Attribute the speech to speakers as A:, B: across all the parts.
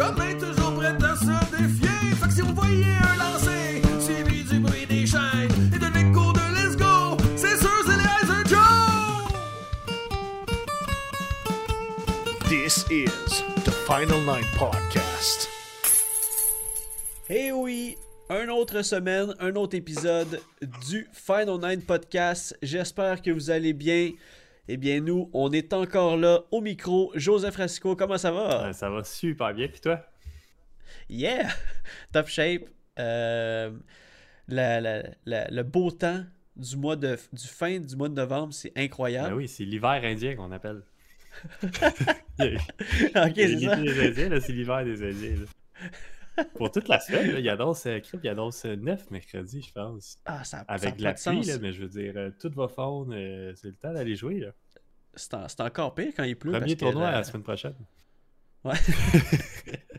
A: Vrais chums, toujours prêts à se défier. Fait que si vous voyez un lancer, suivi du bruit des chaînes et de l'écho de Let's Go, c'est sûr c'est les Heiser Joe!
B: This is the Final Nine Podcast.
C: Eh oui, une autre semaine, un autre épisode du Final Nine Podcast. J'espère que vous allez bien. Eh bien, nous, on est encore là au micro. Joseph Rasco, comment ça va?
D: Ça va super bien, puis toi?
C: Yeah! Top shape. Euh, la- la- la- le beau temps du mois de du fin du mois de novembre, c'est incroyable.
D: Ben oui, c'est l'hiver indien qu'on appelle.
C: Ok, c'est ça.
D: des Indiens, là, c'est l'hiver des Indiens. là. Pour toute la semaine, là, il annonce, euh, il annonce euh, 9 mercredi, je pense.
C: Ah, ça, ça
D: Avec
C: a
D: de la pluie, là, mais je veux dire, euh, tout va fondre, euh, c'est le temps d'aller jouer. Là.
C: C'est en- c'est encore pire quand il pleut.
D: Premier
C: parce que
D: tournoi
C: la-
D: semaine prochaine.
C: Ouais.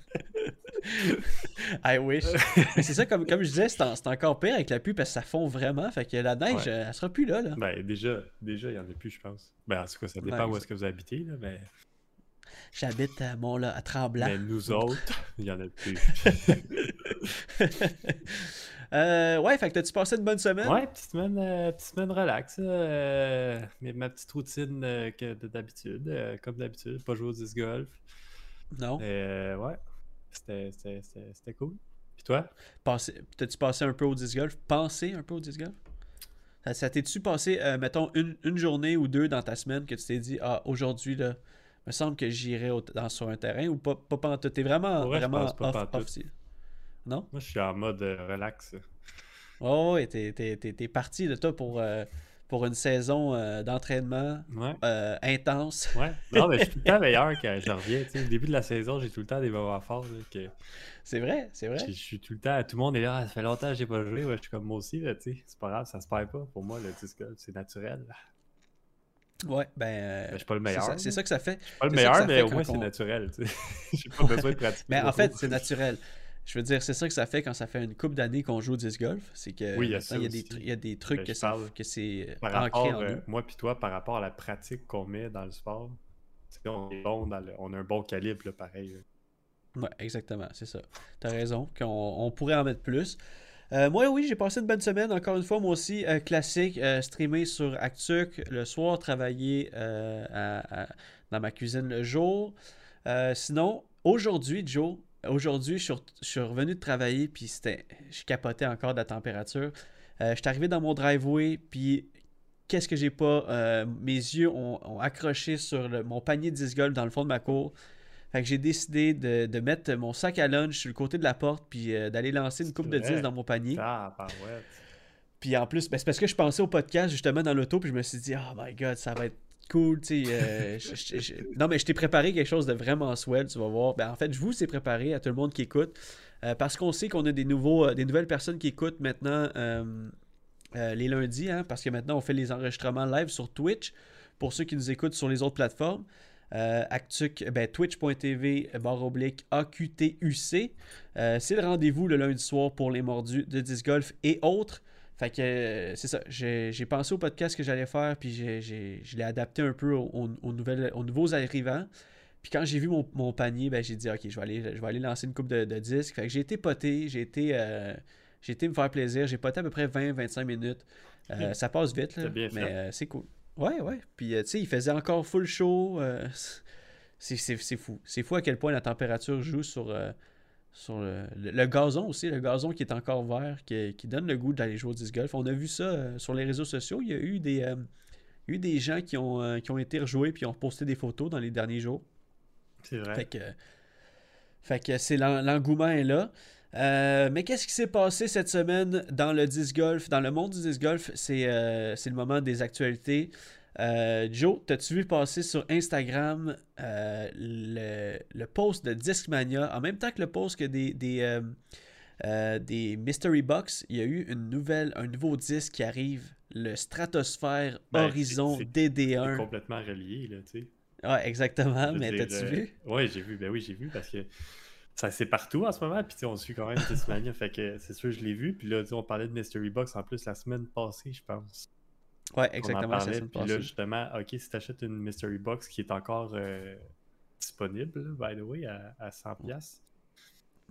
C: I wish. Mais c'est ça, comme, comme je disais, c'est en- c'est encore pire avec la pluie parce que ça fond vraiment. Fait que la neige,
D: Ouais.
C: euh, elle sera plus là. là.
D: Ben, déjà, déjà, il y en a plus, je pense. Ben, en tout cas, ça dépend
C: Ouais,
D: où est-ce que vous habitez, là, mais,
C: J'habite à là, à Tremblant.
D: mais nous autres, il y en a plus.
C: Euh, ouais, fait que t'as-tu passé une bonne semaine?
D: Ouais, petite semaine, euh, petite semaine relax. euh, mais ma petite routine euh, que de- d'habitude, euh, comme d'habitude, pas jouer au disc golf.
C: Non?
D: Euh, ouais, c'était- c'était c'était- c'était cool. Puis toi?
C: Passé- T'as-tu passé un peu au disc golf? Pensé un peu au disc golf? Ça, ça t'es-tu passé, euh, mettons, une, une journée ou deux dans ta semaine que tu t'es dit, ah, aujourd'hui, là, me semble que j'irai au- dans, sur un terrain ou pas, pas pantoute? T'es vraiment,
D: vrai, je
C: vraiment
D: pense pas
C: off,
D: pantoute.
C: off si- Non?
D: Moi, je suis en mode euh, relax.
C: Oh, ouais, t'es, t'es- t'es- t'es parti de toi pour, euh, pour une saison euh, d'entraînement
D: Ouais,
C: euh, intense.
D: ouais. Non, mais je suis tout le temps meilleur quand je reviens. Au début de la saison, j'ai tout le temps des moments forts. que
C: C'est vrai, c'est vrai.
D: je, je suis tout le temps. Tout le monde est là, Ah, ça fait longtemps que j'ai pas joué. Ouais, je suis comme moi aussi. là. C'est pas grave, ça se perd pas. Pour moi, c'est naturel.
C: Ouais, ben.
D: Ben, je suis pas le meilleur.
C: C'est ça, que ça fait.
D: Pas le
C: c'est ça que
D: meilleur, mais au moins, c'est naturel. J'ai pas besoin de pratiquer.
C: Mais en fait, c'est naturel. Je veux dire, c'est ça que ça fait quand ça fait une couple d'années qu'on joue au disc golf. C'est que
D: Oui, il y a
C: maintenant,
D: ça
C: il y a des,
D: aussi.
C: tru- il y a des trucs
D: Ben,
C: que,
D: je
C: ça-
D: parle
C: que c'est euh, ancré
D: rapport,
C: en
D: euh,
C: nous.
D: moi puis toi, par rapport à la pratique qu'on met dans le sport, on est bon dans le- on a un bon calibre, là, pareil. là.
C: Ouais, exactement, c'est ça. T'as raison, qu'on on pourrait en mettre plus. Euh, moi, oui, j'ai passé une bonne semaine. Encore une fois, moi aussi, euh, classique, euh, streamé sur Actuc le soir, travailler dans ma cuisine le jour. Sinon, aujourd'hui, Joe, aujourd'hui, je suis revenu de travailler, puis c'était, je capotais encore de la température. Je suis arrivé dans mon driveway, puis qu'est-ce que j'ai pas Mes yeux ont, accroché sur mon panier de disc golf dans le fond de ma cour. Fait que j'ai décidé de, de mettre mon sac à lunch sur le côté de la porte puis euh, d'aller lancer une coupe de
D: vrai.
C: 10 dans mon panier.
D: Ah, parouette.
C: Puis en plus, ben, c'est parce que je pensais au podcast justement dans l'auto puis je me suis dit oh my god, ça va être cool, tu sais. euh, je- je- je- Non mais je t'ai préparé quelque chose de vraiment swell, tu vas voir. Ben en fait, je vous ai préparé à tout le monde qui écoute euh, parce qu'on sait qu'on a des nouveaux des nouvelles personnes qui écoutent maintenant euh, les lundis hein, parce que maintenant on fait les enregistrements live sur Twitch pour ceux qui nous écoutent sur les autres plateformes. Euh, Actuc, ben, twitch.tv barre oblique AQTUC. Euh, c'est le rendez-vous le lundi soir pour les mordus de disc golf et autres. Fait que euh, c'est ça. J'ai pensé au podcast que j'allais faire, puis j'ai- j'ai- je l'ai adapté un peu aux, nouvelles, aux nouveaux arrivants. Puis quand j'ai vu mon, mon panier, ben, j'ai dit, OK, je vais, aller, je vais aller lancer une coupe de, de disques. Fait que j'ai été poté, j'ai été, euh, J'ai été me faire plaisir. J'ai poté à peu près 20-25 minutes. Euh, ça passe vite, là,
D: bien
C: mais euh, c'est cool. Ouais, ouais. Puis, euh, tu sais, il faisait encore full show. euh, c'est fou. C'est fou à quel point la température joue sur, euh, sur le, le- le gazon aussi. Le gazon qui est encore vert, qui, qui donne le goût d'aller jouer au disc golf. On a vu ça sur les réseaux sociaux. Il y a eu des, il y a eu des gens qui ont, qui ont été rejoués puis ont posté des photos dans les derniers jours.
D: C'est vrai.
C: Fait que, fait que c'est l'en- l'engouement est là. Euh, mais qu'est-ce qui s'est passé cette semaine dans le disc golf, dans le monde du disc golf C'est euh, le moment des actualités. Euh, Joe, t'as-tu vu passer sur Instagram le, le post de Discmania? En même temps que le post que des, des, des Mystery Box Il y a eu une nouvelle, un nouveau disque qui arrive, le Stratosphere
D: Ben,
C: Horizon
D: c'est- C'est
C: DD1.
D: complètement relié, là, tu sais.
C: Ouais, exactement,
D: Je
C: mais t'as-tu vu?
D: Ouais, j'ai vu. Ben oui, j'ai vu parce que ça c'est partout en ce moment. Puis on suit quand même Discmania. fait que c'est sûr, je l'ai vu. Puis là, on parlait de Mystery Box en plus la semaine passée, je pense.
C: Ouais,
D: On en
C: exactement.
D: parlait. Puis là, justement, ok, si tu achètes une Mystery Box qui est encore euh, disponible, by the way, à, à 100$,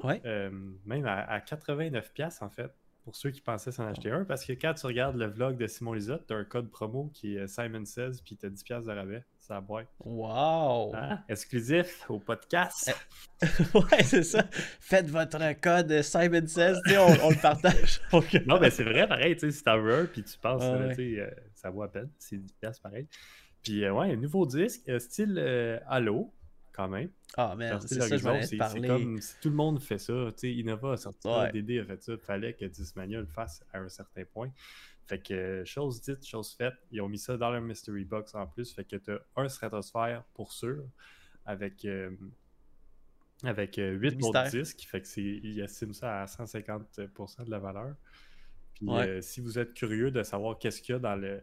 C: Ouais.
D: euh, même à, à 89$ en fait, pour ceux qui pensaient s'en acheter un. Parce que quand tu regardes le vlog de Simon Lisotte, tu as un code promo qui est Simon16, puis tu as 10$ de rabais. Ça a boîte.
C: Wow!
D: Hein? Exclusif au podcast.
C: ouais, c'est ça. Faites votre code Simon16, tu sais, on, on le partage.
D: Non, mais c'est vrai, pareil, tu sais, si t'en veux un, puis tu penses,
C: ouais.
D: tu sais, euh, ça vaut à peine, c'est 10 piastres, pareil. Puis, euh, ouais, un nouveau disque, euh, style euh, Halo, quand même.
C: Ah,
D: Genre,
C: c'est ça, je voulais parler.
D: C'est comme si tout le monde fait ça, tu sais, Innova a sorti ça,
C: Ouais.
D: DD a fait ça, fallait que Discmania le fasse à un certain point. Fait que, euh, chose dite, chose faite, ils ont mis ça dans leur Mystery Box en plus, fait que t'as un Stratosphère pour sûr, avec... euh, avec 8
C: Mystère.
D: autres disques, fait que c'est, ils estiment ça à 150% de la valeur. Puis
C: Ouais.
D: euh, si vous êtes curieux de savoir qu'est-ce qu'il y a dans le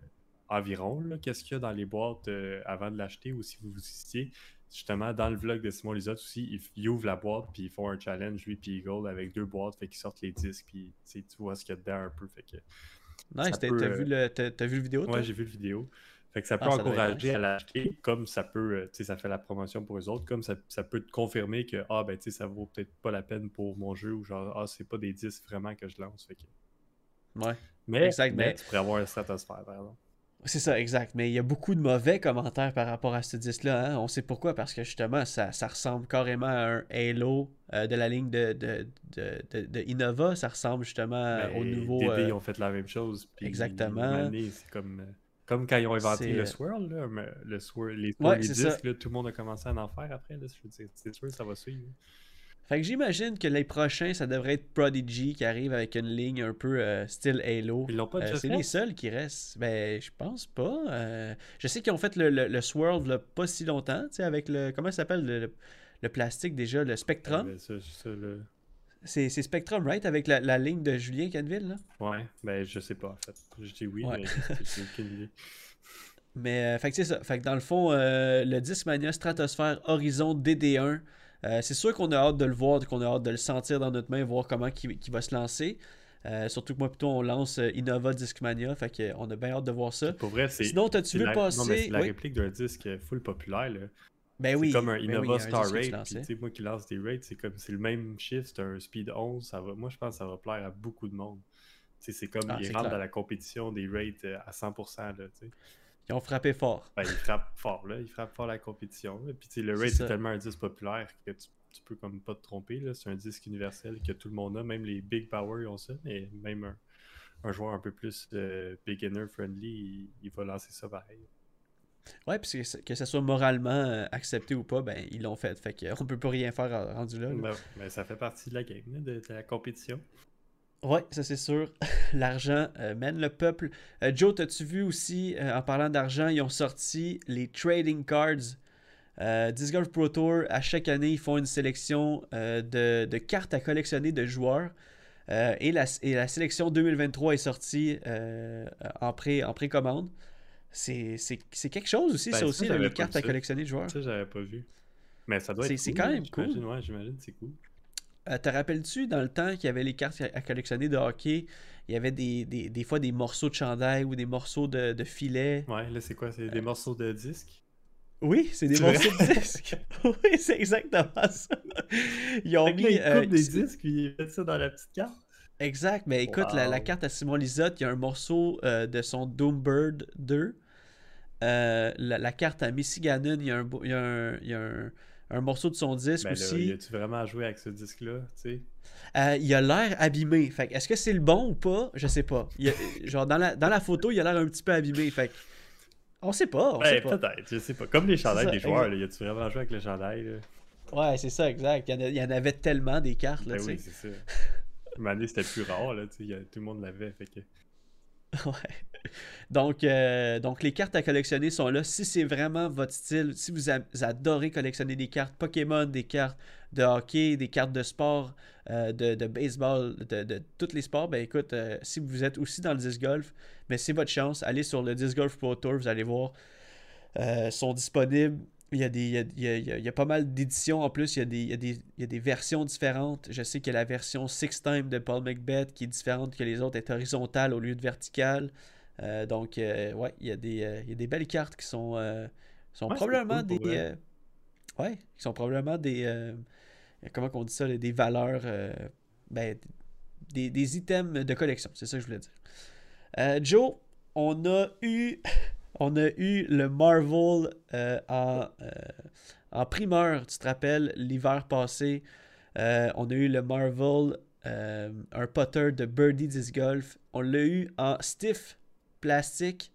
D: environ, qu'est-ce qu'il y a dans les boîtes euh, avant de l'acheter ou si vous vous hésitiez, justement dans le vlog de Simon Lisotte aussi, ils, ils ouvrent la boîte puis ils font un challenge lui puis Eagle avec deux boîtes, fait qu'ils sortent les disques puis tu vois ce qu'il y a dedans un peu, fait que
C: Nice, t'as
D: peut, euh,
C: vu, le, vu vidéo, toi?
D: Ouais, j'ai vu le vidéo. Fait que ça peut
C: Ah, ça être
D: encourager à l'acheter, comme ça peut, euh, tu sais, ça fait la promotion pour les autres, comme ça, ça peut te confirmer que, ah, ben, tu sais, ça vaut peut-être pas la peine pour mon jeu, ou genre, ah, c'est pas des disques vraiment que je lance. Fait que...
C: Ouais.
D: Mais,
C: Exact,
D: mais
C: mais-
D: tu pourrais avoir un stratosphère, par exemple.
C: C'est ça, exact. Mais il y a beaucoup de mauvais commentaires par rapport à ce disque-là. hein. On sait pourquoi, parce que justement, ça, ça ressemble carrément à un Halo euh, de la ligne de, de, de, de- Innova. Ça ressemble justement
D: Ben,
C: au nouveau.
D: DD
C: euh,
D: ont fait la même chose. puis
C: exactement.
D: C'est comme, euh, comme quand ils ont inventé le swirl, là, le swirl, les,
C: Ouais,
D: les disques, là, tout le monde a commencé à en faire après. C'est sûr, ça va suivre.
C: Fait que j'imagine que les prochains, ça devrait être Prodigy qui arrive avec une ligne un peu euh, style Halo.
D: Ils l'ont pas
C: Euh,
D: déjà
C: c'est
D: fait?
C: les seuls qui restent. Ben, je pense pas. Euh, je sais qu'ils ont fait le, le, le Swirl là, pas si longtemps, tu sais, avec le. Comment ça s'appelle le, le- le plastique déjà, le Spectrum? C'est c'est Spectrum, right? Avec la, la ligne de Julien Canville, là?
D: Ouais, ben je sais pas en fait. Je dis oui,
C: Ouais.
D: mais j'ai aucune idée.
C: Mais, euh, fait que c'est ça. Fait que dans le fond, euh, le Discmania Stratosphere Horizon DD1, euh, c'est sûr qu'on a hâte de le voir, qu'on a hâte de le sentir dans notre main, voir comment il, va se lancer. Euh, surtout que moi, plutôt, on lance euh, Innova Discmania. Fait que, euh, on a bien hâte de voir ça.
D: Pour vrai, c'est.
C: Sinon, t'as-tu vu
D: la...
C: passer?
D: Non, mais c'est la
C: Oui.
D: réplique d'un disque full populaire. Là.
C: Ben
D: c'est
C: oui.
D: comme un
C: ben
D: Innova
C: oui,
D: Star Rate. moi qui lance des rates, c'est comme c'est le même chiffre, c'est un speed 11. Ça va... Moi, je pense que ça va plaire à beaucoup de monde. C'est comme
C: Ah,
D: ils rentrent
C: clair.
D: dans la compétition des rates à 100%. Là, tu sais.
C: Ils ont frappé fort.
D: ben, ils frappent fort, là. Ils frappent fort la compétition. là. Puis, le
C: ça.
D: c'est tellement un disque populaire que tu, tu peux comme pas te tromper. C'est un disque universel que tout le monde a. Même les Big Power ils ont ça. Mais même un, un joueur un peu plus euh, beginner friendly, il, il va lancer ça pareil.
C: Ouais, puis que, ça soit moralement euh, accepté ou pas, ben ils l'ont fait. Fait qu'on peut plus rien faire euh, rendu là. là.
D: Ben, ben, ça fait partie de la game, de la compétition.
C: Ouais, ça c'est sûr. L'argent euh, mène le peuple. Euh, Joe, t'as-tu vu aussi, euh, en parlant d'argent, ils ont sorti les trading cards. Disc Golf Pro Tour, à chaque année, ils font une sélection de, de cartes à collectionner de joueurs. Et, la, et la sélection 2023 est sortie en, pré, en précommande. C'est quelque chose aussi,
D: Ben,
C: ça aussi, les cartes à collectionner de joueurs.
D: Ça, j'avais pas vu. Mais ça doit être
C: c'est
D: cool,
C: quand même cool.
D: Ouais, j'imagine, c'est cool.
C: Euh, te rappelles-tu, dans le temps qu'il y avait les cartes à collectionner de hockey, il y avait des, des, des fois des morceaux de chandail ou des morceaux de, de filet?
D: Ouais, là, c'est quoi? C'est des morceaux de disque?
C: Oui, c'est des morceaux de disques. oui, c'est exactement ça. Ils ont
D: là,
C: mis.
D: ils
C: euh,
D: coupent des disques puis ils mettent ça dans la petite carte.
C: Exact, mais écoute, la, la carte à Simon Lisotte, il y a un morceau euh, de son Doombird 2. Euh, la, la carte à Michiganon, il y a un, beau- il y a un, il y a un- un morceau de son disque
D: Ben là,
C: aussi.
D: y a-tu vraiment joué avec ce disque-là, tu sais?
C: Euh, il a l'air abîmé. Fait est-ce que c'est le bon ou pas? Je sais pas. Il a- genre, dans la, dans la photo, il a l'air un petit peu abîmé. Fait. On sait pas. On sait
D: Ben,
C: pas.
D: peut-être, je sais pas. Comme les chandails
C: ça,
D: des joueurs, là, y a-tu vraiment joué avec le chandail, là?
C: Ouais, c'est ça, exact. Il y, en a- il y en avait tellement des cartes. Là,
D: Ben
C: tu
D: oui, c'est ça. Une année, c'était plus rare, là, tu sais, tout le monde l'avait, fait que...
C: Ouais. Donc, euh, donc, les cartes à collectionner sont là. Si c'est vraiment votre style, si vous, adorez collectionner des cartes Pokémon, des cartes de hockey, des cartes de sport, euh, de, baseball, de, tous les sports, ben écoute, euh, si vous êtes aussi dans le disc golf, ben c'est votre chance. Allez sur le Disc Golf Pro Tour, vous allez voir. Sont disponibles. Il y, a des, il y a- il y a pas mal d'éditions en plus. Il y, a des, il, y a des, il y a des versions différentes. Je sais qu'il y a la version Six Time de Paul Macbeth qui est différente que les autres, est horizontale au lieu de verticale. Euh, donc, euh, ouais, il y, a des, euh, y a des belles cartes qui sont, sont
D: Ouais,
C: probablement
D: cool
C: des. ouais, qui sont probablement des. comment on dit ça Des valeurs. ben, des, des items de collection. C'est ça que je voulais dire. Joe, on a eu. On a eu le Marvel en, en primeur, tu te rappelles, l'hiver passé. On a eu le Marvel, un putter de Birdie Disc Golf. On l'a eu en stiff plastique.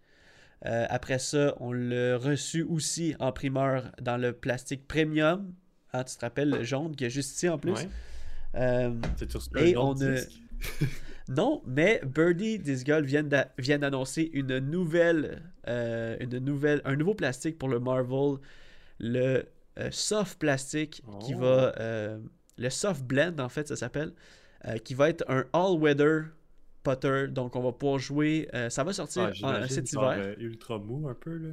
C: Euh, après ça, on l'a reçu aussi en primeur dans le plastique premium. Hein, tu te rappelles, le jaune qui est juste ici en plus?
D: Ouais.
C: Euh, Et on a- non, mais Birdie d'a- vient d'annoncer une nouvelle, euh, une nouvelle, un nouveau plastique pour le Marvel, le euh, soft plastique qui
D: Oh.
C: va, le soft blend en fait ça s'appelle, qui va être un all putter. Donc on va pouvoir jouer, euh, ça va sortir
D: Ah,
C: en- cet hiver.
D: euh, ultra mou, un peu, là.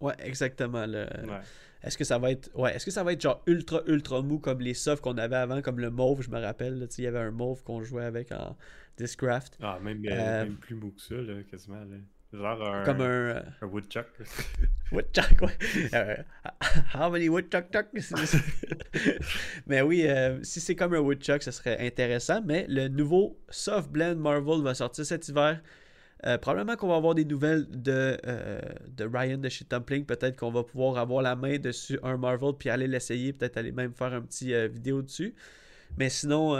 C: Ouais, exactement. le-
D: Ouais.
C: Est-ce que ça va être, ouais, est-ce que ça va être genre ultra ultra mou comme les softs qu'on avait avant, comme le mauve, je me rappelle. Il y avait un mauve qu'on jouait avec en Discraft.
D: Ah, même, euh,
C: Euh,
D: même plus mou que ça, là, quasiment, là. Genre un,
C: Comme un, euh,
D: un woodchuck.
C: Woodchuck, ouais. Euh, how many woodchuck chuck? mais oui, euh, si c'est comme un woodchuck, ça serait intéressant. Mais le nouveau Soft Blend Marvel va sortir cet hiver. Euh, probablement qu'on va avoir des nouvelles de, de Ryan de chez Tumpling. Peut-être qu'on va pouvoir avoir la main dessus un Marvel puis aller l'essayer. Peut-être aller même faire un petit vidéo dessus. Mais sinon,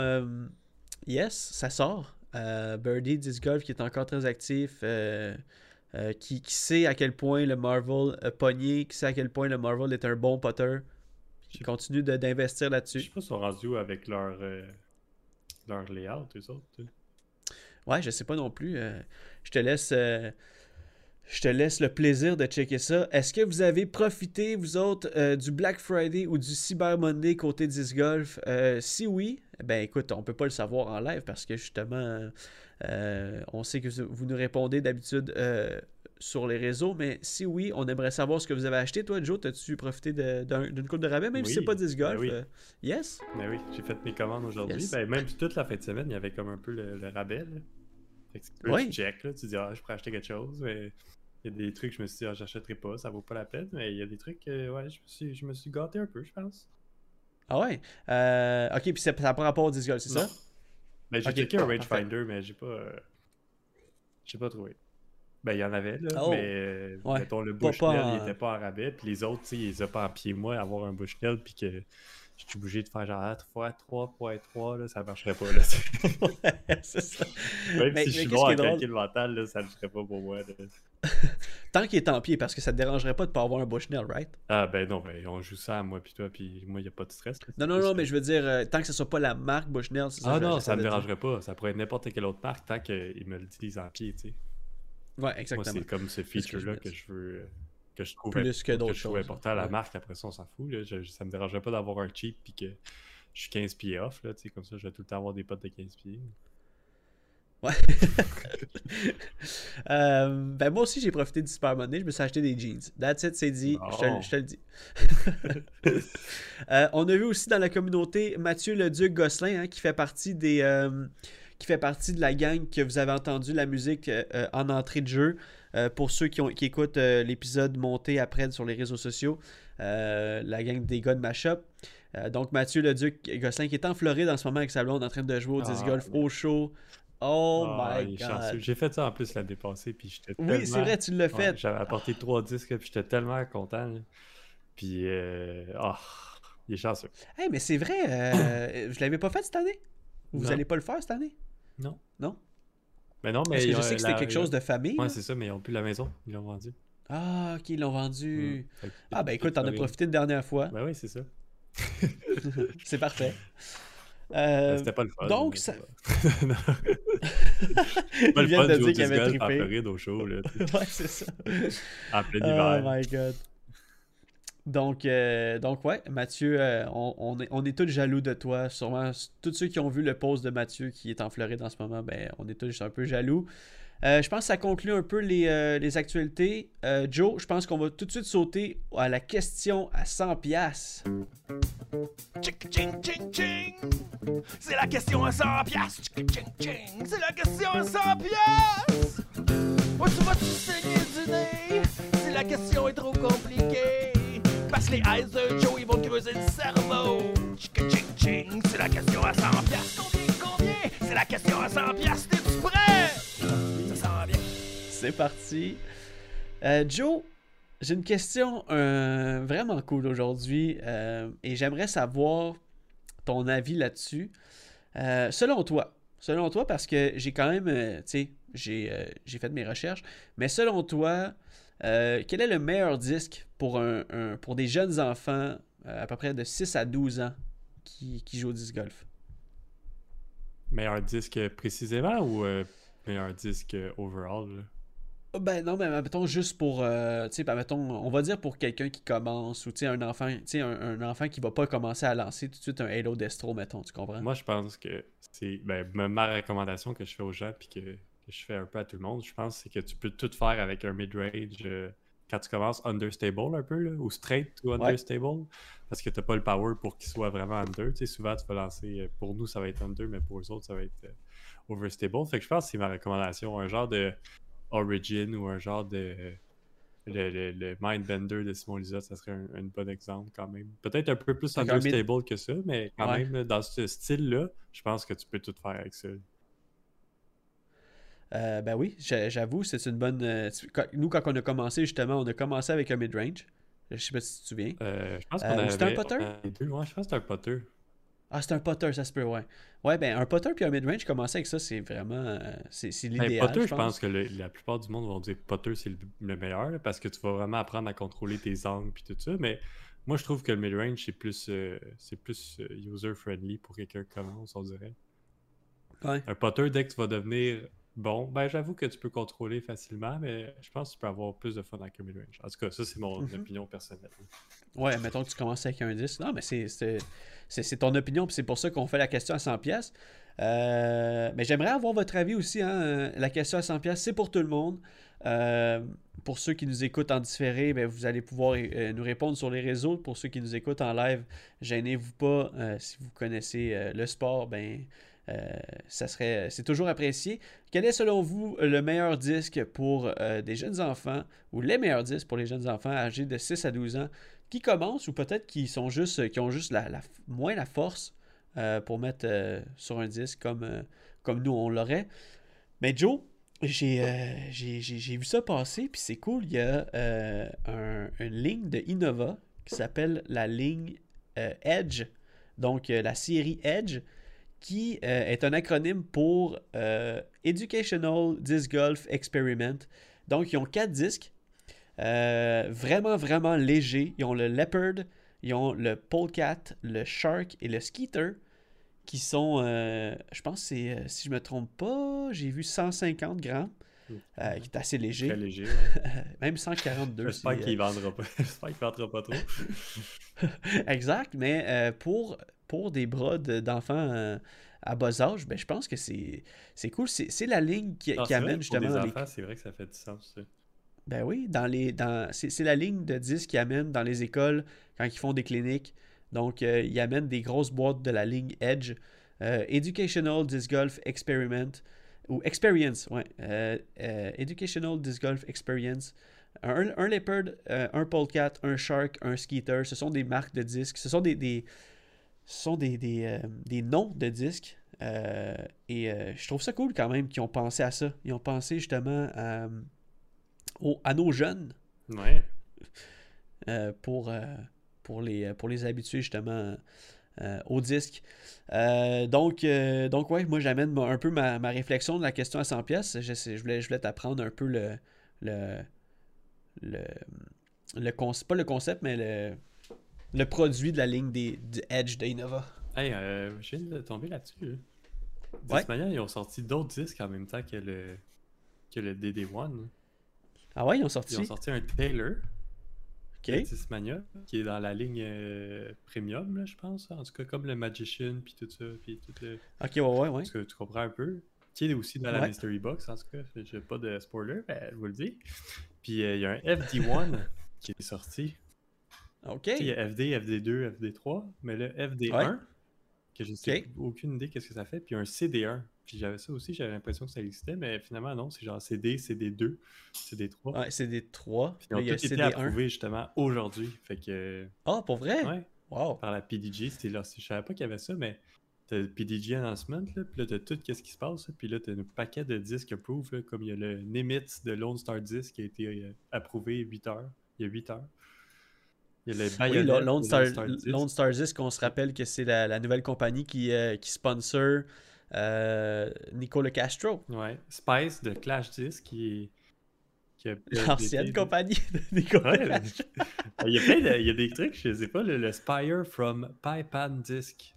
C: yes, ça sort. Euh, Birdie Disc Golf qui est encore très actif. euh, euh, qui, qui sait à quel point le Marvel a pogné, qui sait à quel point le Marvel est un bon potter, qui continue d'investir
D: Je
C: là-dessus.
D: sais pas si sont rendus avec leur, euh, leur layout, eux autres.
C: Ouais, je sais pas non plus. euh, je te laisse. je te laisse le plaisir de checker ça. Est-ce que vous avez profité, vous autres, du Black Friday ou du Cyber Monday côté Disc Golf? Euh, si oui, ben écoute, on peut pas le savoir en live parce que justement, euh, on sait que vous, nous répondez d'habitude euh, sur les réseaux, mais si oui, on aimerait savoir ce que vous avez acheté. Toi, Joe, as-tu profité d'une coupe de rabais, même si
D: Oui,
C: c'est pas Disc Golf?
D: ben oui.
C: euh, yes?
D: Mais oui, j'ai fait mes commandes aujourd'hui.
C: Yes.
D: Ben, même toute la fin de semaine, il y avait comme un peu le, le rabais. Là. Fait que tu,
C: Oui.
D: tu check, là, tu dis, ah, je pourrais acheter quelque chose, mais il y a des trucs, je me suis dit, ah, j'achèterai pas, ça vaut pas la peine. Mais il y a des trucs, ouais, je me, suis, je me suis gâté un peu, je pense.
C: Ah ouais? Euh, ok, puis ça n'a pas rapport au Disc Golf, c'est ça?
D: Ben, j'ai
C: Ok,
D: checké un rangefinder, mais j'ai pas. euh, j'ai pas trouvé. Ben, il y en avait, là,
C: Oh.
D: mais euh,
C: Ouais.
D: mettons, le Bushnell,
C: en-
D: il était pas en rabais, puis les autres, tu sais, ils étaient pas en pied moi, avoir un Bushnell, puis que je suis obligé de faire genre ah, 3, 3.3, là, ça marcherait pas, là.
C: c'est ça.
D: Même
C: Mais-
D: si je suis bon
C: drôle?
D: calcul mental, là, ça ne ferait pas pour moi. là.
C: Tant qu'il est en pied, parce que ça te dérangerait pas de pas avoir un Bushnell, right?
D: Ah, ben non, ben on joue ça, moi, puis toi, puis moi, il n'y a pas de stress.
C: Non, non, non, mais je veux dire, euh, tant que ce soit pas la marque Bushnell, c'est ça
D: Ah
C: que
D: non, ça me
C: de dire.
D: dérangerait pas. Ça pourrait être n'importe quelle autre marque tant qu'ils me le disent en pied, tu sais.
C: Ouais,
D: Moi,
C: exactement.
D: c'est comme ce
C: que
D: feature-là que je veux. euh, que je trouve,
C: Plus que d'autres
D: je trouve
C: choses,
D: important à la
C: ouais.
D: marque. Après ça, on s'en fout. Là. Je- ça me dérangerait pas d'avoir un cheap puis que je suis 15 pieds off. Là, tu sais, comme ça, je vais tout le temps avoir des potes de 15 pieds.
C: Ouais. Euh, ben moi aussi, j'ai profité du Super Monday. Je me suis acheté des jeans. That's it, c'est dit. Je te,
D: Bon.
C: je te le dis. Euh, on a vu aussi dans la communauté Mathieu Leduc Gosselin hein, qui fait partie des euh, qui fait partie de la gang que vous avez entendu la musique en entrée de jeu. Pour ceux qui, ont- qui écoutent l'épisode monté après sur les réseaux sociaux, la gang des gars de Mashup. Donc, Mathieu Leduc Gosselin qui est en Floride en ce moment avec sa blonde en train de jouer au disc
D: Ah,
C: golf
D: ouais.
C: au show. Oh
D: Ah,
C: my god.
D: J'ai fait ça en plus l'année passée, puis j'étais
C: Oui,
D: tellement...
C: c'est vrai, tu l'as
D: Ouais,
C: fait.
D: J'avais apporté trois disques, puis j'étais tellement content. là. Puis, euh... ah, il est chanceux.
C: Hey, mais c'est vrai, euh, je l'avais pas fait cette année? Vous
D: Non.
C: allez pas le faire cette année?
D: Non.
C: Non?
D: Mais non, mais
C: Parce que je sais que c'était
D: la-
C: quelque chose de famille.
D: Ouais, c'est ça, mais ils ont plus la maison. Ils l'ont vendu.
C: Ah, ok, ils l'ont vendu.
D: Que-
C: Ah, ben écoute, t'en as profité une dernière fois.
D: Ben oui, c'est ça.
C: C'est parfait. Euh,
D: C'était pas le fun.
C: donc, ça-
D: pas- le
C: vient
D: fun
C: de dire qu'il avait
D: golf en
C: trippé.
D: Floride au show, là,
C: ouais, c'est ça.
D: en plein
C: Oh
D: hiver.
C: my god. Donc, euh, donc ouais, Mathieu, euh, on, on est, on est tous jaloux de toi. Sûrement, tous ceux qui ont vu le post de Mathieu qui est en Floride en ce moment, ben, on est tous un peu jaloux. Euh, je pense que ça conclut un peu les, euh, les actualités. Euh, Joe, je pense qu'on va tout de suite sauter à la question à 100$. piastres.
A: Tchic, ching, ching, ching. C'est la question à 100 piastres. C'est la question à 100 piastres. Où tu vas-tu saigner du nez? Si la question est trop compliquée. Parce que les eyes de Joe, ils vont creuser le cerveau. C'est la question à 100 piastres. Combien, combien? C'est la question à 100 piastres. T'es-tu prêt? Ça sent bien.
C: C'est parti. Euh, Joe, j'ai une question euh, vraiment cool aujourd'hui euh, et j'aimerais savoir ton avis là-dessus. Euh, selon toi, selon toi, parce que j'ai quand même, euh, tu sais, j'ai euh, j'ai fait mes recherches, mais selon toi, quel est le meilleur disque pour, un, pour des jeunes enfants à peu près de 6 à 12 ans qui, jouent au disc golf?
D: Meilleur disque précisément ou meilleur disque overall?
C: Ben non, mais mettons juste pour, euh, tu sais, ben, mettons, on va dire pour quelqu'un qui commence ou tu sais, un enfant, tu sais, un, un enfant qui va pas commencer à lancer tout de suite un Halo Destro, mettons, tu comprends?
D: Moi, je pense que c'est ben, ma- ma recommandation que je fais aux gens puis que, que je fais un peu à tout le monde, je pense, c'est que tu peux tout faire avec un mid-range euh, quand tu commences understable un peu, là, ou straight ou
C: Ouais.
D: understable, parce que tu n'as pas le power pour qu'il soit vraiment under. Tu sais, souvent, tu vas lancer, euh, pour nous, ça va être under, mais pour eux autres, ça va être euh, overstable. Fait que je pense que c'est ma recommandation, un genre de Origin ou un genre de. Le, le, le Mindbender de Simon Lizotte, ça serait un, un bon exemple quand même. Peut-être un peu plus understable que ça, mais quand
C: Ouais.
D: même, dans ce style-là, je pense que tu peux tout faire avec ça.
C: Euh, ben oui, j'a- j'avoue, c'est une bonne. euh, nous, quand on a commencé, justement, on a commencé avec un mid-range. Je sais pas si tu te souviens.
D: Euh, je pense
C: Euh,
D: qu'on
C: ou
D: avait...
C: un putter?
D: Ouais, je pense que c'était un putter.
C: Ah, c'est un putter, ça se peut, ouais. Ouais, ben un putter puis un mid-range, commencer avec ça, c'est vraiment. euh, c'est
D: Ben,
C: l'idéal.
D: putter,
C: je pense.
D: que le- la plupart du monde vont dire putter, c'est le, le meilleur, parce que tu vas vraiment apprendre à contrôler tes angles puis tout ça, mais moi, je trouve que le mid-range, c'est plus, euh, c'est plus euh, user-friendly pour quelqu'un qui commence, on dirait.
C: Ouais.
D: Un putter, dès que tu vas devenir bon, ben j'avoue que tu peux contrôler facilement, mais je pense que tu peux avoir plus de fun avec un mid-range. En tout cas, ça, c'est mon
C: Mhm.
D: opinion personnelle.
C: Ouais, mettons que tu commences avec un 10. Non, mais c'est, ton opinion, puis c'est pour ça qu'on fait la question à 100 pièces. mais j'aimerais avoir votre avis aussi. Hein, euh, la question à 100 pièces, c'est pour tout le monde. Euh, pour ceux qui nous écoutent en différé, ben, vous allez pouvoir euh, nous répondre sur les réseaux. Pour ceux qui nous écoutent en live, gênez-vous pas. euh, si vous connaissez euh, le sport, ben, euh, ça serait, c'est toujours apprécié. Quel est selon vous le meilleur disque pour euh, des jeunes enfants ou les meilleurs disques pour les jeunes enfants âgés de 6 à 12 ans qui commencent ou peut-être qui sont juste qui ont juste la, moins la force euh, pour mettre euh, sur un disque comme, euh, comme nous on l'aurait. Mais Joe, j'ai euh, vu ça passer, puis c'est cool. Il y a euh, un- une ligne de Innova qui s'appelle la ligne euh, Edge, donc euh, la série Edge, qui euh, est un acronyme pour euh, Educational Disc Golf Experiment. Donc, ils ont quatre disques, euh, vraiment, vraiment légers. Ils ont le Leopard, ils ont le Polecat, le Shark et le Skeeter, qui sont, je pense, c'est, si je me trompe pas, j'ai vu 150 grammes, euh, qui est assez léger.
D: Très léger. ouais.
C: Même 142.
D: J'espère qu'il vendra pas. J'espère qu'il vendra pas trop.
C: Exact, mais euh, pour, pour des bras de- d'enfants euh, à bas âge, ben, je pense que c'est cool. C'est la ligne qui,
D: Ah,
C: qui
D: c'est vrai,
C: amène
D: pour
C: justement
D: des
C: les-
D: enfants, c'est vrai que ça fait du sens. ça.
C: Ben oui, dans les, dans, c'est la ligne de 10 qui amène dans les écoles quand ils font des cliniques. Donc, euh, ils amènent des grosses boîtes de la ligne Edge. Euh, Educational Disc Golf Experiment. Ou Experience, ouais. Euh, Educational Disc Golf Experience. Un, un Leopard, un Polecat, un Shark, un Skeeter. Ce sont des marques de disques. Ce sont des, sont des, des, euh, des noms de disques. euh, et euh, je trouve ça cool quand même qu'ils ont pensé à ça. Ils ont pensé justement à, aux- à nos jeunes
D: Ouais.
C: pour, pour, les, pour les habituer justement au disque. Donc, donc, ouais, moi j'amène un peu ma, ma réflexion de la question à 100 pièces. Je, je voulais, je voulais t'apprendre un peu le, le, le, le concept, pas le concept, mais le, le produit de la ligne des, du Edge d'Innova.
D: Hey, euh, je viens de tomber là-dessus. là.
C: Ouais.
D: Discmania, ils ont sorti d'autres disques en même temps que le, que le DD1.
C: Ah ouais, ils ont sorti?
D: Ils ont sorti un Taylor
C: Ok.
D: de Discmania qui est dans la ligne euh, premium, là, je pense. En tout cas, comme le Magician, puis tout ça, puis tout le...
C: Ok, ouais, ouais, ouais.
D: Parce que tu comprends un peu. Qui est aussi dans la. Mystery Box, en tout cas. J'ai pas de spoiler, mais je vous le dis. Puis euh, il y a un FD1 qui est sorti.
C: Ok.
D: Il y a FD, FD2, FD3, mais le FD1,
C: Ouais.
D: que je
C: Ok.
D: aucune idée qu'est-ce que ça fait, puis un CD1. Puis j'avais ça aussi, j'avais l'impression que ça existait, mais finalement non, c'est genre CD, CD2, CD3.
C: Ouais, c'est des 3.
D: Puis ils ont tous été
C: CD1.
D: approuvés justement aujourd'hui. Fait que,
C: Ah, pour vrai?
D: ouais,
C: Wow.
D: par la PDG, c'était là. Je savais pas qu'il y avait ça, mais t'as le PDG announcement, là, puis là t'as tout qu'est-ce qui se passe, là, puis là t'as un paquet de disques approved, là, comme il y a le Nimitz de Lone Star Disc qui a été euh, approuvé 8 heures. Il y a 8 heures. Il y a le
C: Oui, Lone Star,
D: Disc.
C: Lone Star se rappelle que c'est la, la nouvelle compagnie qui, euh, qui sponsor euh, Nicolas Castro.
D: Ouais. Spice de Clash Disc qui
C: L'ancienne compagnie de Nicolas
D: Ouais,
C: Castro.
D: Il y a plein de, il y a des trucs, je sais pas, le, le Spire from Pipan Disc.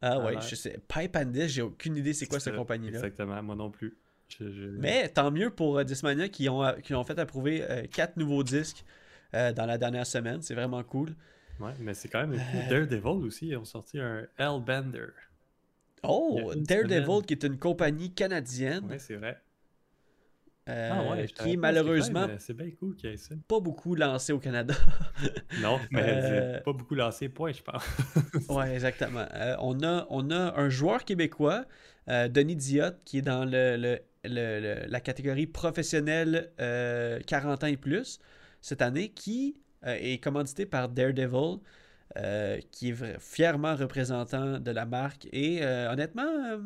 C: Ah ouais, je sais. Pipe and Disc, j'ai aucune idée c'est quoi cette compagnie-là.
D: Exactement, moi non plus. Je- je-
C: Mais tant mieux pour euh, Discmania qui ont, qui ont fait approuver euh, quatre nouveaux disques euh, dans la dernière semaine. C'est vraiment cool.
D: Ouais, mais c'est quand même
C: Euh.
D: Daredevil aussi, ils ont sorti un Hellbender.
C: Oh, Daredevil,
D: semaine.
C: qui est une compagnie canadienne
D: Ouais, c'est vrai.
C: euh,
D: ah ouais,
C: qui malheureusement
D: C'est bien cool qu'il y ait ça.
C: pas beaucoup lancée au Canada.
D: Non, mais
C: Euh.
D: pas beaucoup lancé, point, je pense.
C: Ouais, exactement. Euh, on, a, on a un joueur québécois, Denis Diot, qui est dans le, le- le- le- la catégorie professionnelle euh, 40 ans et plus cette année, qui euh, est commandité par Daredevil, euh, qui est fièrement représentant de la marque. Et euh, honnêtement,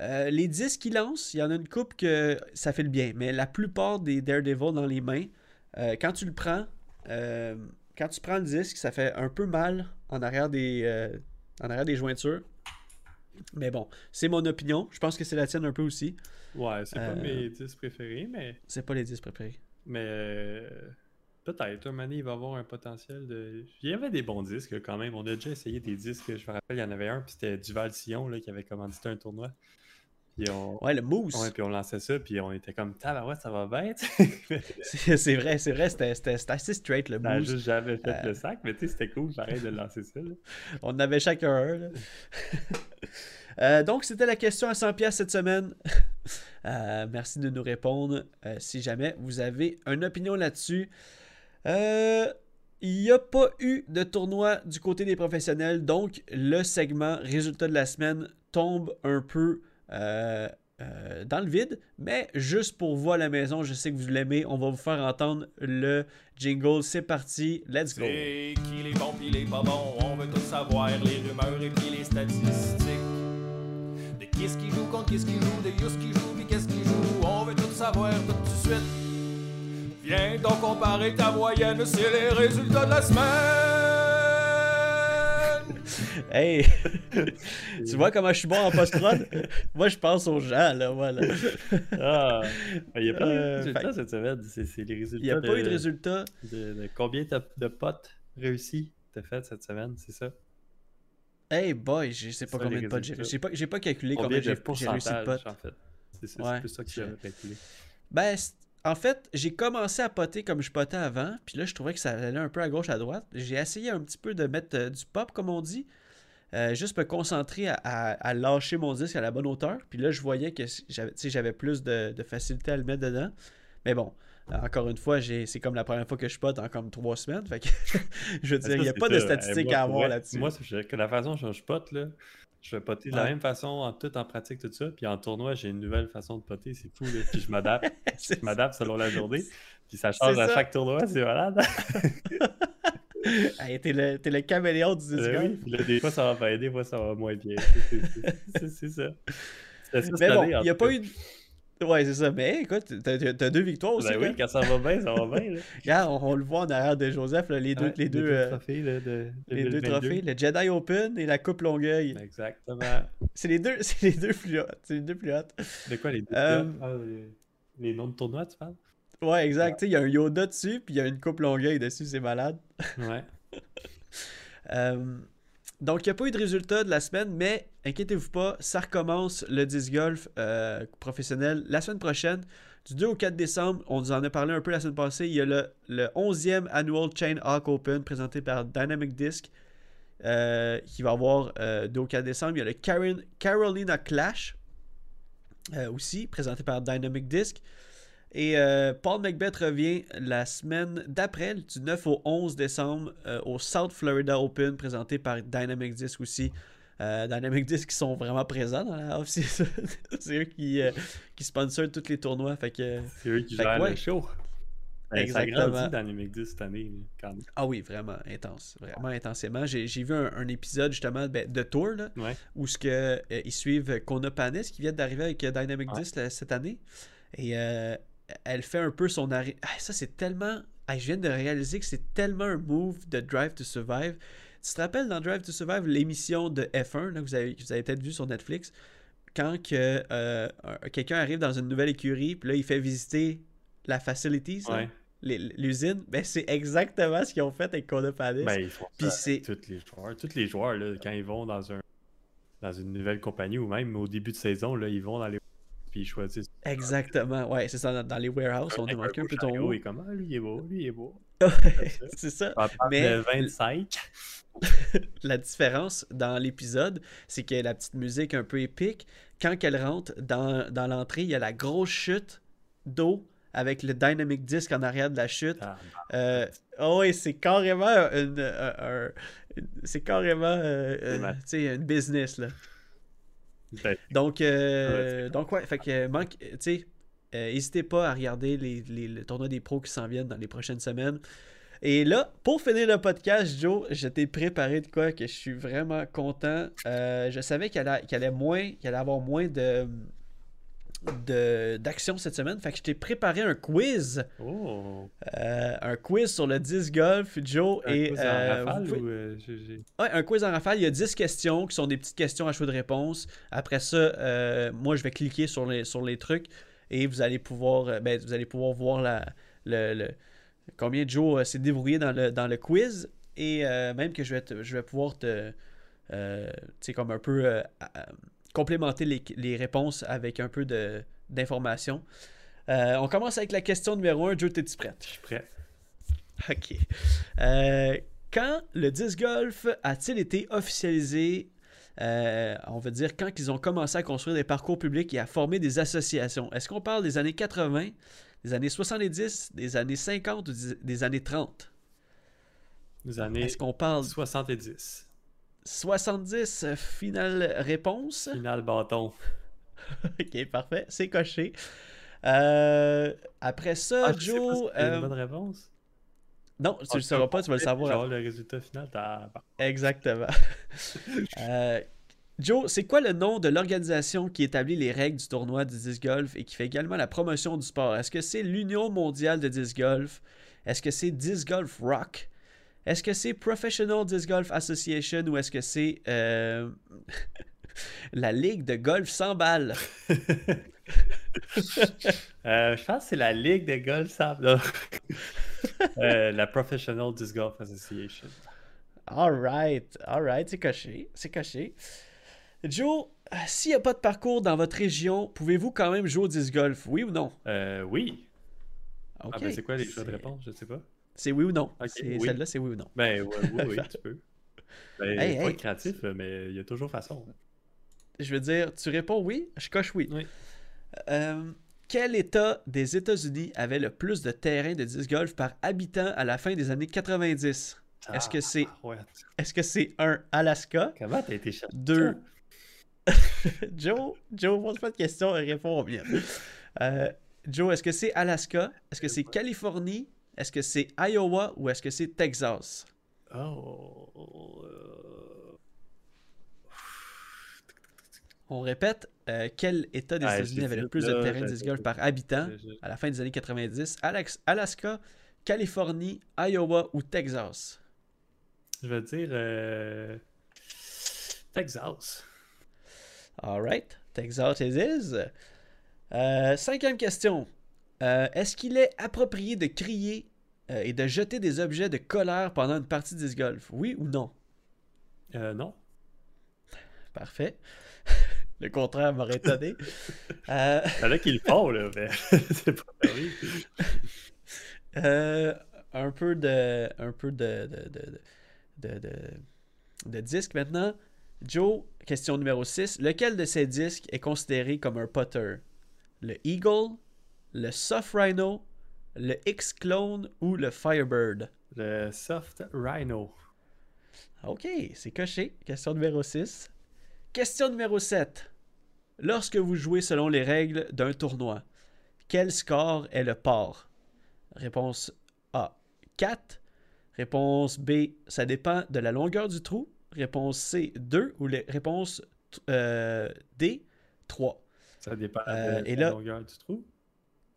C: euh, les disques qu'il lance, il y en a une coupe que ça fait le bien, mais la plupart des Daredevil dans les mains, quand tu le prends, quand tu prends le disque, ça fait un peu mal en arrière des, en arrière des jointures. Mais bon, c'est mon opinion. Je pense que c'est la tienne un peu aussi.
D: Ouais, c'est pas mes 10 préférés, mais,
C: C'est pas les disques préférés.
D: Mais euh, peut-être. Un il va avoir un potentiel de. Il y avait des bons disques quand même. On a déjà essayé des disques. Je me rappelle, il y en avait un, puis c'était Duval Sillon là, qui avait commandité un tournoi. Puis on,
C: Ouais, le mousse.
D: Ouais, puis on lançait ça, puis on était comme tabarouette, ça va sais.
C: C'est vrai, c'est vrai, c'était- assez straight le mousse.
D: juste jamais fait
C: Euh.
D: le sac, mais tu sais, c'était cool, pareil, de lancer ça. là.
C: On en avait chacun un. là. Euh, donc, c'était la question à 100 pièces cette semaine. Euh, merci de nous répondre euh, si jamais vous avez une opinion là-dessus. Il n'y a pas eu de tournoi du côté des professionnels, donc le segment résultat de la semaine tombe un peu dans le vide. Mais juste pour vous à la maison, je sais que vous l'aimez, on va vous faire entendre le jingle. C'est parti, let's go.
A: Pas on veut tout savoir, les rumeurs et les statistiques. De qui ce qui joue contre qui ce qui joue, de Yus qui joue pis qu'est-ce qui joue, on veut tout savoir tout de suite. Viens donc comparer ta moyenne, c'est les résultats de la semaine.
C: Hey! tu vois comment je suis bon en post-prod? Moi, je pense aux gens, là, voilà.
D: Ah, il y a pas eu de
C: Euh,
D: résultats cette semaine, c'est les résultats.
C: Il n'y a pas eu de résultat.
D: De, de combien t'as de potes réussis t'as fait cette semaine, c'est ça?
C: Hey boy, je sais pas combien de potes j'ai. J'ai pas, j'ai pas calculé
D: Combien
C: j'ai j'ai réussi de potes.
D: en fait? C'est
C: Ouais.
D: plus ça que j'avais calculé.
C: Ben, en fait, j'ai commencé à poter comme je potais avant, puis là, je trouvais que ça allait un peu à gauche, à droite. J'ai essayé un petit peu de mettre euh, du pop, comme on dit, euh, juste me concentrer à, à- à lâcher mon disque à la bonne hauteur. Puis là, je voyais que si- j'avais plus de, de facilité à le mettre dedans. Mais bon, euh, encore une fois, c'est comme la première fois que je pote en comme trois semaines. Fait que, je veux dire, il n'y a pas de statistiques
D: Eh, moi,
C: à avoir là-dessus.
D: Moi, c'est je- que la façon dont je pote, là, je vais poter de la même façon, en tout en pratique, tout ça. Puis en tournoi, j'ai une nouvelle façon de poter, c'est fou. Là. Puis je m'adapte. Je m'adapte selon la journée. Puis ça change à
C: ça.
D: chaque tournoi, c'est malade.
C: Hey, t'es le, t'es le caméléon du
D: Euh, oui, puis là, des fois ça va bien, des fois ça va moins bien. C'est- ça. C'est ça cette
C: Mais bon, il n'y a pas eu. Ouais, c'est ça. Mais écoute, t'as, deux victoires aussi.
D: Ben oui, quand ça va bien, ça va bien. Là.
C: Regarde, on, on le voit en arrière de Joseph, là, les deux,
D: Ouais,
C: les deux, euh,
D: trophées là, de
C: les deux
D: 2022.
C: trophées, le Jedi Open et la Coupe Longueuil.
D: Exactement.
C: C'est les deux, c'est les deux plus hautes. C'est les deux plus hautes.
D: De quoi les deux
C: Euh,
D: Ah, les- Les noms de tournois, tu parles?
C: Ouais, exact. Tu sais, Il y a un Yoda dessus, puis il y a une Coupe Longueuil dessus, c'est malade.
D: Ouais.
C: Euh, donc, il n'y a pas eu de résultat de la semaine, mais inquiétez-vous pas, ça recommence le disc golf euh, professionnel la semaine prochaine. Du 2 au 4 décembre, on vous en a parlé un peu la semaine passée, il y a le, le 11e Annual Chain Hawk Open présenté par Dynamic Disc euh, qui va avoir euh, 2 au 4 décembre. Il y a le Carolina Clash euh, aussi présenté par Dynamic Disc. Et Paul Macbeth revient la semaine d'après, du 9 au 11 décembre, au South Florida Open, présenté par Dynamic Disc aussi. Euh, Dynamic Disc qui sont vraiment présents dans la off-season. C'est eux qui, euh, qui sponsorent tous les tournois. Fait que,
D: C'est eux qui gèrent
C: ouais.
D: le show. Ben,
C: Exactement.
D: Ça les McDis cette année, quand même.
C: ah oui, vraiment intense. Vraiment intensément. J'ai j'ai vu un, un épisode justement ben, de Tour là,
D: Ouais.
C: où ce que, euh, ils suivent Kona Panis qui vient d'arriver avec Dynamic
D: Ouais.
C: Disc là, cette année. Et elle fait un peu son arrêt. Ah, ça, c'est tellement. Ah, je viens de réaliser que c'est tellement un move de Drive to Survive. Tu te rappelles dans Drive to Survive l'émission de F1 là, que vous avez, que vous avez peut-être vu sur Netflix quand que, euh, un- quelqu'un arrive dans une nouvelle écurie, puis là, il fait visiter la facilities, là,
D: Ouais.
C: l'usine. Ben, c'est exactement ce qu'ils ont fait avec Kona Panis.
D: Ben, ils font
C: Puis c'est-
D: tous les joueurs. Tous les joueurs, là, quand ils vont dans un dans une nouvelle compagnie ou même au début de saison, là, ils vont dans les puis ils choisissent.
C: Exactement, ouais, c'est ça, dans, dans les warehouses, on marqué un peu ton
D: et comme, ah, lui, il est beau, lui, il est beau.
C: C'est ça. Mais-
D: de 25.
C: La différence dans l'épisode, c'est que la petite musique un peu épique, quand elle rentre dans, dans l'entrée, il y a la grosse chute d'eau avec le dynamic disc en arrière de la chute.
D: Ah,
C: Euh, oh oui, c'est carrément une, un- un- une- c'est carrément euh, une, business là.
D: ben,
C: Donc, euh,
D: Ouais, c'est
C: donc ouais, fait que manque, tu sais, euh, n'hésitez pas à regarder les, les, le tournoi des pros qui s'en viennent dans les prochaines semaines. Et là, pour finir le podcast, Joe, je t'ai préparé de quoi que je suis vraiment content. Euh, je savais qu'il allait, moins, qu'il allait avoir moins de d'action cette semaine. Fait que je t'ai préparé un quiz.
D: Oh!
C: euh, un quiz sur le disc golf, Joe.
D: Un
C: et
D: quiz en
C: euh,
D: rafale
C: pouvez-
D: ou euh,
C: Ouais, un quiz en rafale. Il y a 10 questions qui sont des petites questions à choix de réponse. Après ça, euh, moi, je vais cliquer sur les, sur les trucs et vous allez pouvoir, euh, ben, vous allez pouvoir voir la, le, le- combien Joe euh, s'est débrouillé dans le, dans le quiz. Et euh, même que je vais, te- je vais pouvoir te. euh, comme un peu. euh, complémenter les, les réponses avec un peu d'informations. On commence avec la question numéro 1. Joe, t'es-tu prête?
D: Je suis prêt.
C: OK. Quand le disc golf a-t-il été officialisé, euh, on va dire, quand ils ont commencé à construire des parcours publics et à former des associations? Est-ce qu'on parle des années 80, des années 70, des années 50 ou des- des années 30?
D: Les années
C: Est-ce qu'on parle
D: 70.
C: 70? euh, Finale réponse?
D: Final bâton.
C: OK, parfait. C'est coché. Euh, après ça,
D: Ah, pas si
C: Joe...
D: c'est une bonne réponse.
C: Non, tu
D: Ah,
C: le sauras pas, tu vas le savoir
D: Genre le résultat final, t'as.
C: Exactement. Euh, Joe, c'est quoi le nom de l'organisation qui établit les règles du tournoi du disc golf et qui fait également la promotion du sport? Est-ce que c'est l'Union mondiale de disc golf? Est-ce que c'est Disc Golf Rock? Est-ce que c'est Professional Disc Golf Association ou est-ce que c'est euh, la Ligue de golf sans balles?
D: Euh, je pense que c'est la Ligue de golf. Euh, la Professional Disc Golf Association.
C: Alright, alright, c'est coché, c'est coché. Joe, euh, s'il n'y a pas de parcours dans votre région, pouvez-vous quand même jouer au disc golf? Oui ou non?
D: Euh, oui. Ah, ben, c'est quoi les choix de réponse? Je sais pas.
C: C'est oui ou non.
D: Oui.
C: Celle-là, c'est oui ou non.
D: Ben, ouais, oui, oui, tu peux. Ben,
C: Hey,
D: pas
C: hey.
D: créatif, mais il y a toujours façon.
C: Je veux dire, tu réponds oui, je coche oui.
D: Oui.
C: Euh, quel État des États-Unis avait le plus de terrains de disc golf par habitant à la fin des années 90? Est-ce que c'est
D: Ah, ouais.
C: est-ce que c'est 1 Alaska?
D: Comment t'as été
C: Deux. Joe, Joe, pose pas de questions, réponds bien. Euh, Joe, est-ce que c'est Alaska? Est-ce que c'est Californie? Est-ce que c'est Iowa ou est-ce que c'est Texas?
D: Oh. euh,
C: On répète, euh, quel État des
D: Ah,
C: États-Unis avait le plus de terrains de disc golf par habitant à la fin des années 90 Alex- Alaska, Californie, Iowa ou Texas?
D: Je vais dire euh, Texas.
C: Alright, Texas it is. Euh, cinquième question. Euh, Est-ce qu'il est approprié de crier euh, et de jeter des objets de colère pendant une partie de disc golf Oui ou non?
D: Non.
C: Parfait. Le contraire m'aurait étonné. Euh,
D: Fallait qu'ils le font, là. Mais c'est pas permis.
C: Euh, un peu de un peu de de, de, de, de- de disques maintenant. Joe, question numéro 6. Lequel de ces disques est considéré comme un putter Le Eagle, le Soft Rhino, le X-Clone ou le Firebird?
D: Le Soft Rhino.
C: Ok, c'est coché. Question numéro 6. Question numéro 7. Lorsque vous jouez selon les règles d'un tournoi, quel score est le par? Réponse A 4. Réponse B, ça dépend de la longueur du trou. Réponse C 2 ou les réponse euh, D 3.
D: Ça dépend
C: Euh,
D: de
C: et
D: la
C: là-
D: longueur du trou.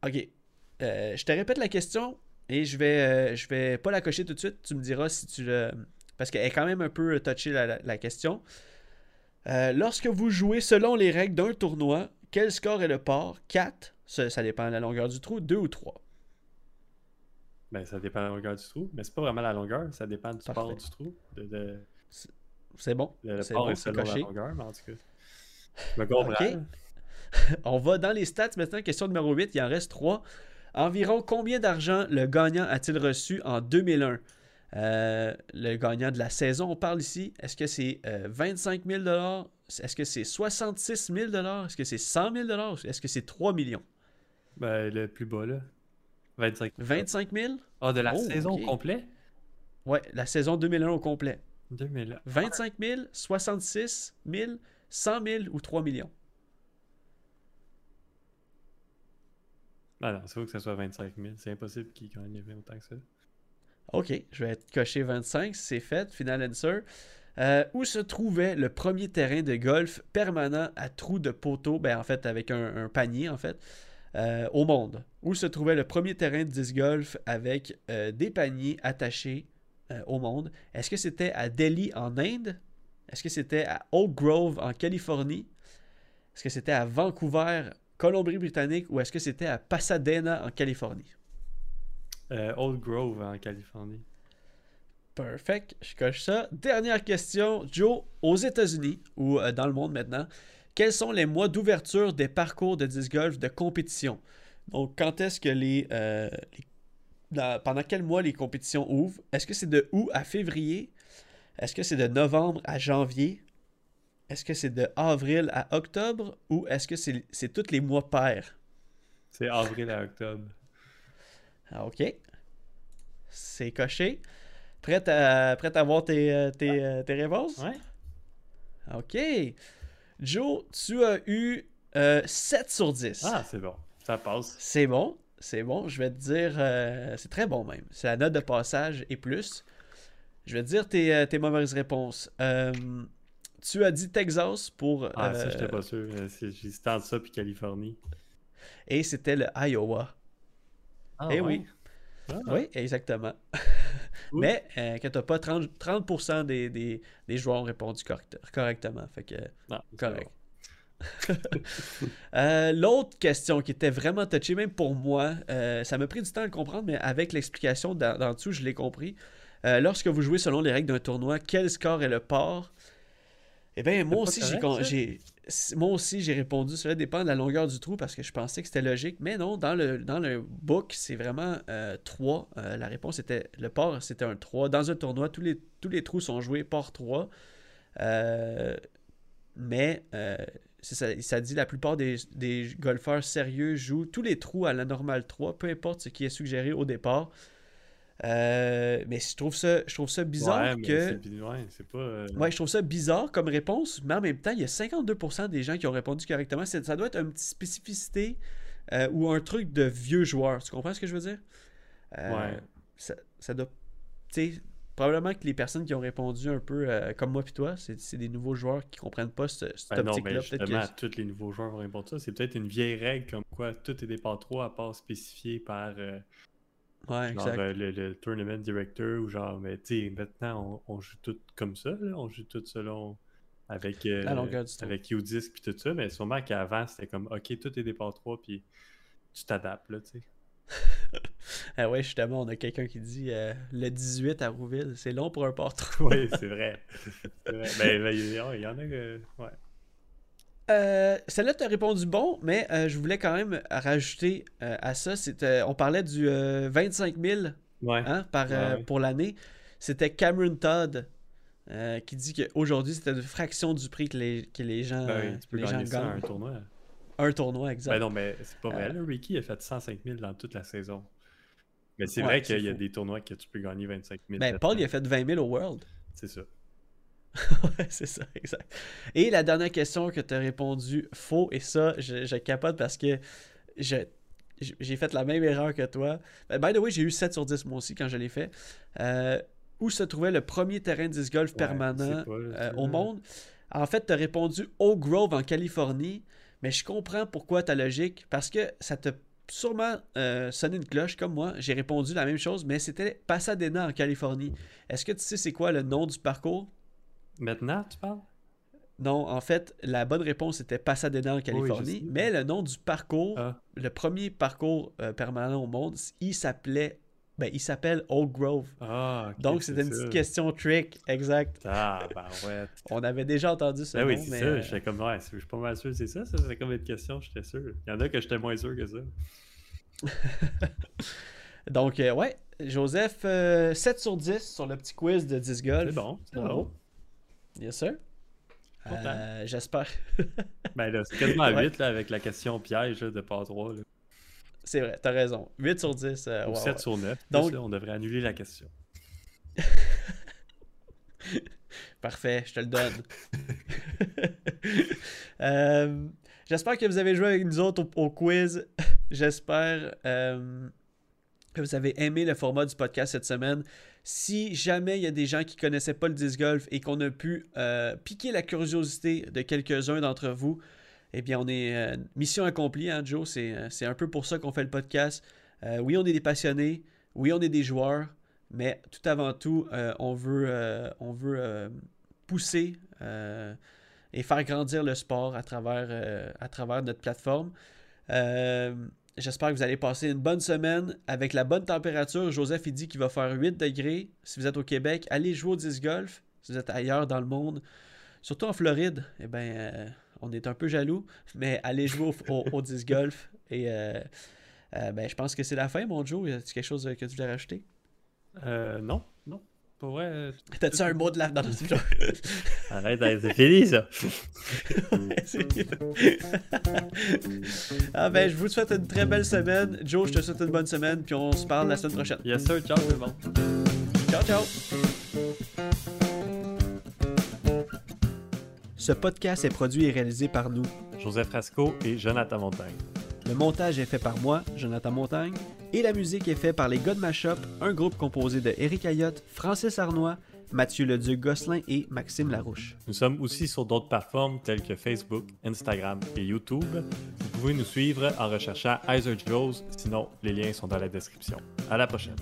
C: Ok. Euh, je te répète la question et je vais, euh, je vais pas la cocher tout de suite. Tu me diras si tu le. Parce qu'elle est quand même un peu touchée la, la- la question. Euh, lorsque vous jouez selon les règles d'un tournoi, quel score est le par? 4. Ça, ça dépend de la longueur du trou. 2 ou 3.
D: Ben, ça dépend de la longueur du trou. Mais c'est pas vraiment la longueur, ça dépend du
C: Parfait.
D: port du trou. De, de-
C: C'est bon.
D: le le
C: C'est
D: port
C: bon,
D: est
C: c'est
D: selon la longueur, mais en tout cas. Je me comprends.
C: Ok. On va dans les stats maintenant. Question numéro 8. Il en reste 3. Environ combien d'argent le gagnant a-t-il reçu en 2001 Euh, Le gagnant de la saison, on parle ici. Est-ce que c'est euh, 25 000 Est-ce que c'est 66 000 Est-ce que c'est 100 000 Est-ce que c'est 3 millions?
D: Ben, le plus bas, là. 25.
C: 25 000
D: Ah, de la
C: Oh,
D: saison
C: ok.
D: au complet?
C: Ouais, la saison 2001 au complet.
D: 2000.
C: 25 000, 66 000, 100 000 ou 3 millions?
D: Ah non, c'est faut que ça soit 25 000. C'est impossible qu'il gagne autant que ça.
C: Ok, je vais cocher 25, c'est fait, final answer. Euh, où se trouvait le premier terrain de golf permanent à trous de poteau, ben en fait avec un, panier en fait, euh, au monde? Où se trouvait le premier terrain de disc golf avec euh, des paniers attachés au monde? Est-ce que c'était à Delhi en Inde? Est-ce que c'était à Oak Grove en Californie? Est-ce que c'était à Vancouver, Colombie-Britannique? Ou est-ce que c'était à Pasadena en Californie?
D: Euh, Old Grove en Californie.
C: Perfect, je coche ça. Dernière question, Joe, aux États-Unis ou euh, dans le monde maintenant, quels sont les mois d'ouverture des parcours de disc golf de compétition? Donc, quand est-ce que les, euh, les- dans- pendant quel mois les compétitions ouvrent? Est-ce que c'est de août à février? Est-ce que c'est de novembre à janvier? Est-ce que c'est de avril à octobre? Ou est-ce que c'est c'est tous les mois pairs?
D: C'est avril à octobre.
C: Ah, ok. C'est coché. Prête à, prête à voir tes, euh, tes, euh, tes réponses?
D: Ouais.
C: Ok. Joe, tu as eu euh, 7 sur 10.
D: Ah, c'est bon. Ça passe.
C: C'est bon. C'est bon. Je vais te dire. euh, c'est très bon même. C'est la note de passage et plus. Je vais te dire tes, euh, tes mauvaises réponses. Euh, tu as dit Texas pour.
D: Ah,
C: euh,
D: ça, j'étais pas sûr. Euh, J'hésitais entre ça puis Californie.
C: Et c'était le Iowa.
D: Ah,
C: eh
D: ouais.
C: oui.
D: Ah.
C: Oui, exactement. Mais euh, que t'as pas 30%, 30% des, des, des joueurs ont répondu correct- correctement. Fait que
D: Non, c'est
C: correct. Euh, L'autre question qui était vraiment touchée, même pour moi, euh, ça m'a pris du temps à le comprendre, mais avec l'explication d'en d'en dessous, je l'ai compris. Euh, lorsque vous jouez selon les règles d'un tournoi, quel score est le port Eh bien, moi aussi, j'ai, moi aussi, répondu. Cela dépend de la longueur du trou parce que je pensais que c'était logique. Mais non, dans le, dans le book, c'est vraiment 3. la réponse était le port, c'était un 3. Dans un tournoi, tous les, tous les trous sont joués port 3. Euh, mais euh, ça dit la plupart des, des golfeurs sérieux jouent tous les trous à la normale 3, peu importe ce qui est suggéré au départ. Euh, mais je trouve ça, je trouve ça bizarre
D: Ouais,
C: que.
D: Ouais, pas. euh,
C: Ouais, je trouve ça bizarre comme réponse, mais en même temps, il y a 52% des gens qui ont répondu correctement. Ça doit être une petite spécificité euh, ou un truc de vieux joueur. Tu comprends ce que je veux dire?
D: Ouais.
C: Ça, ça doit. Tu sais, probablement que les personnes qui ont répondu un peu comme moi puis toi, c'est des nouveaux joueurs qui comprennent pas ce- cette
D: Ben non, mais
C: optique-là.
D: Justement,
C: que-
D: tous les nouveaux joueurs vont répondre ça. C'est peut-être une vieille règle comme quoi tout est départ 3 à part spécifié par
C: Ouais,
D: genre,
C: exact.
D: euh, le, le tournament director ou genre, mais tu sais, maintenant on, on joue tout comme ça, là. on joue tout selon avec, euh,
C: La longueur du temps.
D: avec U-Disc puis tout ça, mais sûrement qu'avant c'était comme ok, tout est départ 3 puis tu t'adaptes là, tu sais.
C: Ah ouais, justement, on a quelqu'un qui dit euh, le 18 à Rouville, c'est long pour un portrait.
D: Oui, c'est vrai. Vrai. Ben, ben, il y, il y en a que. Ouais.
C: Euh, Celle-là, tu as répondu bon, mais euh, je voulais quand même rajouter euh, à ça. c'était- on parlait du euh, 25 000
D: Ouais.
C: hein, par,
D: Ouais, ouais.
C: pour l'année. C'était Cameron Todd qui dit qu'aujourd'hui, c'était une fraction du prix que les, que les gens,
D: Ben oui, tu peux
C: les gens
D: gagner ça à
C: gagnent.
D: un tournoi.
C: Un tournoi, exact.
D: Ben non, mais c'est pas vrai. Là. Ricky a fait 105 000 dans toute la saison. Mais c'est
C: Ouais,
D: vrai qu'il y a
C: fou.
D: des tournois que tu peux gagner 25 000.
C: Ben, Paul, il a fait 20 000 au World.
D: C'est ça.
C: Ouais, c'est ça, exact. Et la dernière question que tu as répondu faux, et ça, je, je capote parce que je, j'ai fait la même erreur que toi. Ben, by the way, j'ai eu 7 sur 10 moi aussi quand je l'ai fait. Euh, où se trouvait le premier terrain de disc golf
D: Ouais,
C: permanent
D: pas,
C: euh, au monde? En fait, tu as répondu Oak Grove en Californie, mais je comprends pourquoi ta logique, parce que ça t'a sûrement euh, sonné une cloche comme moi. J'ai répondu la même chose, mais c'était Pasadena en Californie. Est-ce que tu sais c'est quoi le nom du parcours?
D: Maintenant, tu parles?
C: Non, en fait, la bonne réponse était Pasadena en Californie, mais le nom du parcours,
D: Ah,
C: le premier parcours euh, permanent au monde, il s'appelait, ben, il s'appelle Oak Grove.
D: ah
C: Donc c'était une petite question trick, exact.
D: Ah, ben ouais.
C: On avait déjà entendu ce
D: Ben
C: nom,
D: oui, c'est
C: mais
D: ça.
C: euh,
D: J'étais comme, ouais, je suis pas mal sûr, c'est ça. Ça, c'est comme une question, j'étais sûr. Il y en a que j'étais moins sûr que ça.
C: donc euh, ouais, Joseph, euh, 7 sur 10 sur le petit quiz de 10 golf.
D: C'est bon, c'est bon.
C: Yes sir. Euh, J'espère.
D: Ben là, c'est quasiment à
C: Ouais.
D: 8 là, avec la question piège là, de pas 3. Là.
C: C'est vrai, t'as raison. 8 sur 10. euh,
D: Ou
C: ouais,
D: 7
C: ouais.
D: sur 9.
C: Donc-
D: Donc, là, on devrait annuler la question.
C: Parfait, je te le donne. Euh, J'espère que vous avez joué avec nous autres au, au quiz. J'espère euh, que vous avez aimé le format du podcast cette semaine. Si jamais il y a des gens qui connaissaient pas le disc golf et qu'on a pu euh, piquer la curiosité de quelques-uns d'entre vous, eh bien, on est euh, mission accomplie, hein, Joe. C'est euh, c'est un peu pour ça qu'on fait le podcast. Oui, on est des passionnés. Oui, on est des joueurs. Mais tout avant tout, on veut, pousser et faire grandir le sport à travers, à travers notre plateforme. J'espère que vous allez passer une bonne semaine avec la bonne température. Joseph, il dit qu'il va faire 8 degrés. Si vous êtes au Québec, allez jouer au disc golf. Si vous êtes ailleurs dans le monde, surtout en Floride, eh ben, euh, on est un peu jaloux, mais allez jouer au, au- au disc golf. Et euh, euh, ben, je pense que c'est la fin, mon Joe. Y a quelque chose que tu voulais rajouter?
D: Euh, non, non. Pour vrai, euh,
C: T'as-tu un mot de la... dans le
D: arrête, c'est fini ça.
C: ah ben, je vous souhaite une très belle semaine. Joe, je te souhaite une bonne semaine, puis on se parle la semaine prochaine.
D: Yes sir, ciao tout le monde.
C: Ciao, ciao! Ce podcast est produit et réalisé par nous.
D: Joseph Rasco et Jonathan Montagne.
C: Le montage est fait par moi, Jonathan Montagne, et la musique est faite par les God Mashup, un groupe composé de Eric Ayotte, Francis Arnois, Mathieu Leduc-Gosselin et Maxime Larouche.
D: Nous sommes aussi sur d'autres plateformes telles que Facebook, Instagram et YouTube. Vous pouvez nous suivre en recherchant Heiser Joes, sinon les liens sont dans la description. À la prochaine.